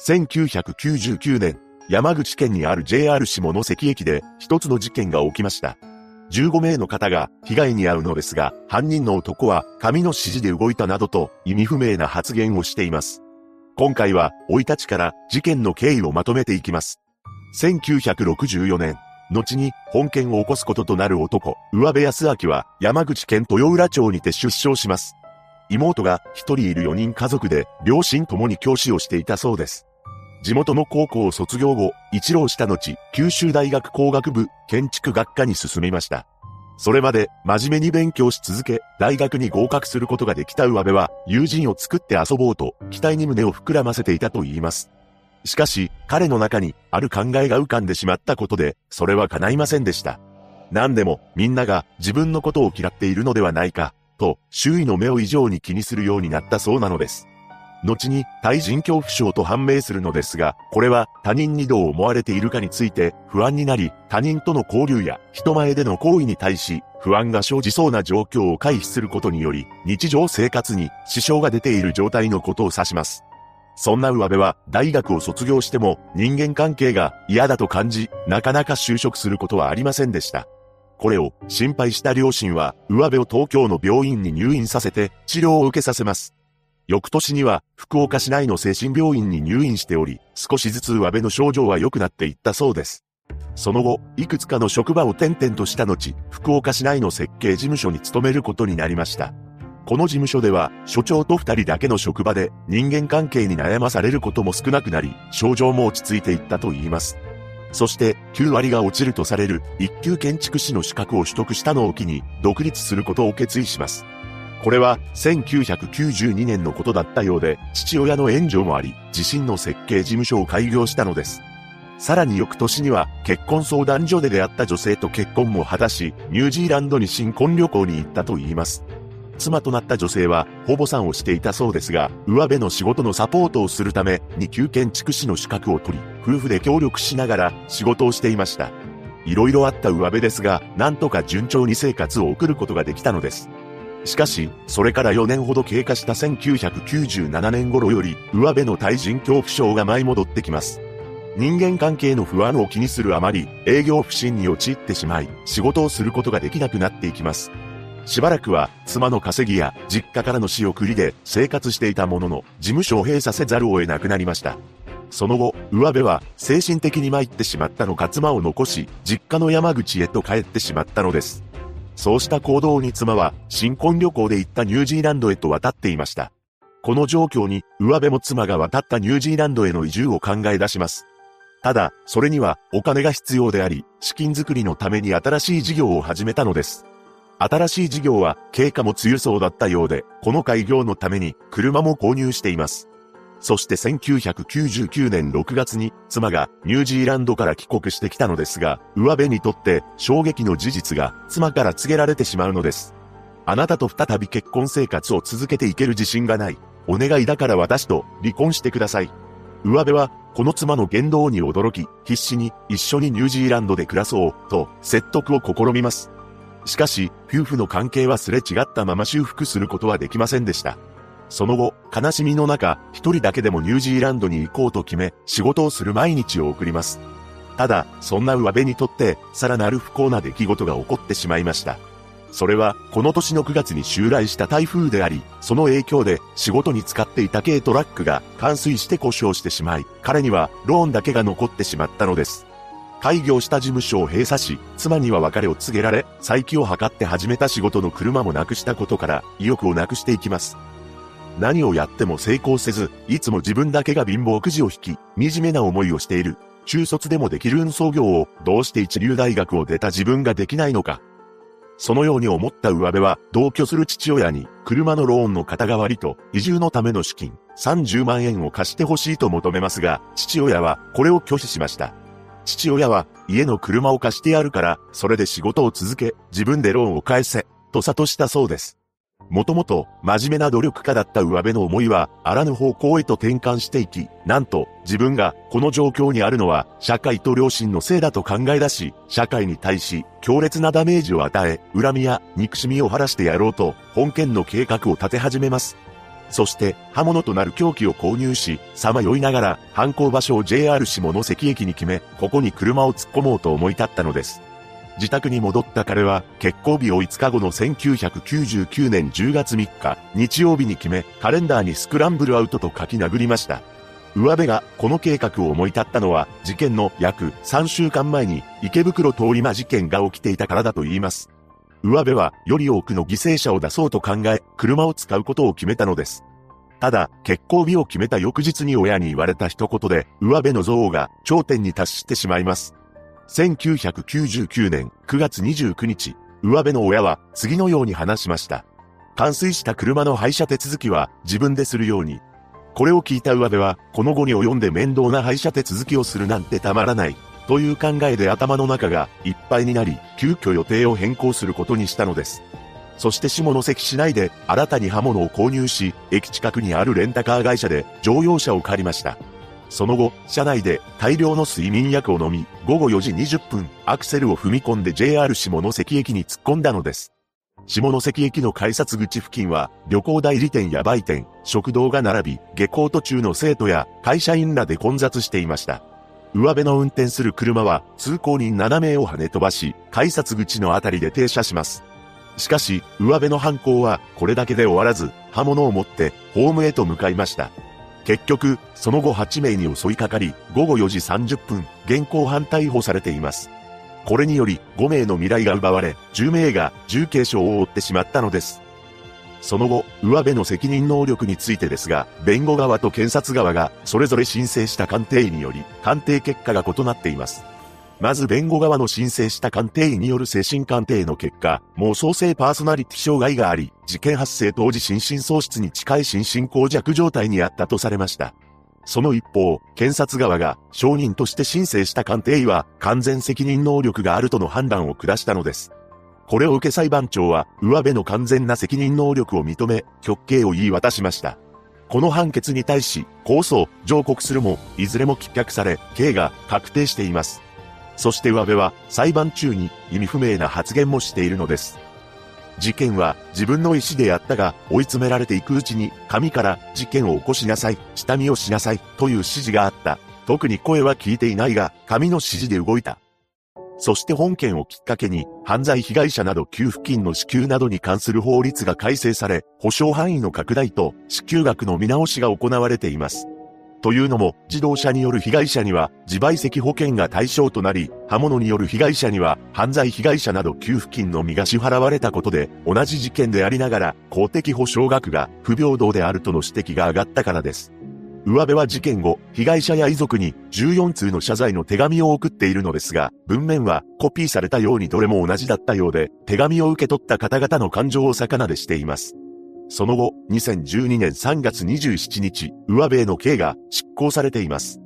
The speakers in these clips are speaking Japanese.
1999年、山口県にある JR 下関駅で一つの事件が起きました。15名の方が被害に遭うのですが、犯人の男は紙の指示で動いたなどと意味不明な発言をしています。今回は、老いたちから事件の経緯をまとめていきます。1964年、後に本件を起こすこととなる男、上部康明は山口県豊浦町にて出生します。妹が一人いる4人家族で、両親ともに教師をしていたそうです。地元の高校を卒業後、一浪した後、九州大学工学部建築学科に進みました。それまで真面目に勉強し続け、大学に合格することができた上辺は、友人を作って遊ぼうと、期待に胸を膨らませていたと言います。しかし、彼の中に、ある考えが浮かんでしまったことで、それは叶いませんでした。何でも、みんなが自分のことを嫌っているのではないか、と、周囲の目を異常に気にするようになったそうなのです。後に対人恐怖症と判明するのですが、これは他人にどう思われているかについて不安になり、他人との交流や人前での行為に対し不安が生じそうな状況を回避することにより、日常生活に支障が出ている状態のことを指します。そんな上辺は大学を卒業しても人間関係が嫌だと感じ、なかなか就職することはありませんでした。これを心配した両親は上辺を東京の病院に入院させて治療を受けさせます。翌年には、福岡市内の精神病院に入院しており、少しずつ上辺の症状は良くなっていったそうです。その後、いくつかの職場を転々とした後、福岡市内の設計事務所に勤めることになりました。この事務所では、所長と二人だけの職場で人間関係に悩まされることも少なくなり、症状も落ち着いていったと言います。そして、9割が落ちるとされる一級建築士の資格を取得したのを機に、独立することを決意します。これは1992年のことだったようで、父親の援助もあり、自身の設計事務所を開業したのです。さらに翌年には結婚相談所で出会った女性と結婚も果たし、ニュージーランドに新婚旅行に行ったと言います。妻となった女性は、保母さんをしていたそうですが、上辺の仕事のサポートをするため、2級建築士の資格を取り、夫婦で協力しながら仕事をしていました。色々あった上辺ですが、なんとか順調に生活を送ることができたのです。しかし、それから4年ほど経過した1997年頃より、上辺の対人恐怖症が舞い戻ってきます。人間関係の不安を気にするあまり、営業不振に陥ってしまい、仕事をすることができなくなっていきます。しばらくは、妻の稼ぎや実家からの仕送りで生活していたものの、事務所を閉鎖せざるを得なくなりました。その後、上辺は精神的に参ってしまったのか妻を残し、実家の山口へと帰ってしまったのです。そうした行動に妻は新婚旅行で行ったニュージーランドへと渡っていました。この状況に、上辺も妻が渡ったニュージーランドへの移住を考え出します。ただ、それにはお金が必要であり、資金作りのために新しい事業を始めたのです。新しい事業は経過も強そうだったようで、この開業のために車も購入しています。そして1999年6月に妻がニュージーランドから帰国してきたのですが、上辺にとって衝撃の事実が妻から告げられてしまうのです。あなたと再び結婚生活を続けていける自信がない。お願いだから私と離婚してください。上辺はこの妻の言動に驚き、必死に一緒にニュージーランドで暮らそうと説得を試みます。しかし、夫婦の関係はすれ違ったまま修復することはできませんでした。その後、悲しみの中、一人だけでもニュージーランドに行こうと決め、仕事をする毎日を送ります。ただ、そんな上辺にとって、さらなる不幸な出来事が起こってしまいました。それは、この年の9月に襲来した台風であり、その影響で仕事に使っていた軽トラックが冠水して故障してしまい、彼にはローンだけが残ってしまったのです。開業した事務所を閉鎖し、妻には別れを告げられ、再起を図って始めた仕事の車もなくしたことから、意欲をなくしていきます。何をやっても成功せず、いつも自分だけが貧乏くじを引き、惨めな思いをしている。中卒でもできる運送業を、どうして一流大学を出た自分ができないのか。そのように思った上辺は、同居する父親に、車のローンの肩代わりと、移住のための資金、30万円を貸してほしいと求めますが、父親は、これを拒否しました。父親は、家の車を貸してやるから、それで仕事を続け、自分でローンを返せ、と諭したそうです。もともと真面目な努力家だった上辺の思いはあらぬ方向へと転換していき、なんと自分がこの状況にあるのは社会と良心のせいだと考え出し、社会に対し強烈なダメージを与え、恨みや憎しみを晴らしてやろうと本件の計画を立て始めます。そして刃物となる凶器を購入し、さまよいながら犯行場所を JR 下関駅に決め、ここに車を突っ込もうと思い立ったのです。自宅に戻った彼は、結婚日を5日後の1999年10月3日、日曜日に決め、カレンダーにスクランブルアウトと書き殴りました。上辺がこの計画を思い立ったのは、事件の約3週間前に池袋通り魔事件が起きていたからだと言います。上辺はより多くの犠牲者を出そうと考え、車を使うことを決めたのです。ただ、結婚日を決めた翌日に親に言われた一言で、上辺の憎悪が頂点に達してしまいます。1999年9月29日、上辺の親は次のように話しました。冠水した車の廃車手続きは自分でするように。これを聞いた上辺は、この後に及んで面倒な廃車手続きをするなんてたまらない。という考えで頭の中がいっぱいになり、急遽予定を変更することにしたのです。そして下関市内で新たに刃物を購入し、駅近くにあるレンタカー会社で乗用車を借りました。その後、車内で大量の睡眠薬を飲み、午後4時20分、アクセルを踏み込んで JR 下関駅に突っ込んだのです。下関駅の改札口付近は、旅行代理店や売店、食堂が並び、下校途中の生徒や会社員らで混雑していました。上辺の運転する車は通行人7名を跳ね飛ばし、改札口のあたりで停車します。しかし、上辺の犯行はこれだけで終わらず、刃物を持ってホームへと向かいました。結局、その後8名に襲いかかり、午後4時30分、現行犯逮捕されています。これにより、5名の未来が奪われ、10名が重軽傷を負ってしまったのです。その後、上辺の責任能力についてですが、弁護側と検察側がそれぞれ申請した鑑定医により、鑑定結果が異なっています。まず弁護側の申請した鑑定医による精神鑑定の結果、妄想性パーソナリティ障害があり、事件発生当時心神喪失に近い心神耗弱状態にあったとされました。その一方、検察側が証人として申請した鑑定医は完全責任能力があるとの判断を下したのです。これを受け裁判長は、上辺の完全な責任能力を認め、極刑を言い渡しました。この判決に対し、控訴、上告するも、いずれも棄却され、刑が確定しています。そして上辺は、裁判中に意味不明な発言もしているのです。事件は自分の意思でやったが、追い詰められていくうちに、神から事件を起こしなさい、下見をしなさい、という指示があった。特に声は聞いていないが、神の指示で動いた。そして本件をきっかけに、犯罪被害者など給付金の支給などに関する法律が改正され、保証範囲の拡大と支給額の見直しが行われています。というのも、自動車による被害者には自賠責保険が対象となり、刃物による被害者には犯罪被害者など給付金のみが支払われたことで、同じ事件でありながら公的保証額が不平等であるとの指摘が上がったからです。上辺は事件後、被害者や遺族に14通の謝罪の手紙を送っているのですが、文面はコピーされたようにどれも同じだったようで、手紙を受け取った方々の感情を魚でしています。その後、2012年3月27日、上辺への刑が執行されています。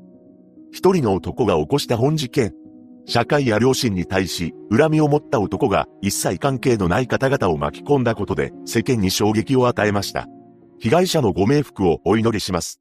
一人の男が起こした本事件。社会や両親に対し、恨みを持った男が一切関係のない方々を巻き込んだことで、世間に衝撃を与えました。被害者のご冥福をお祈りします。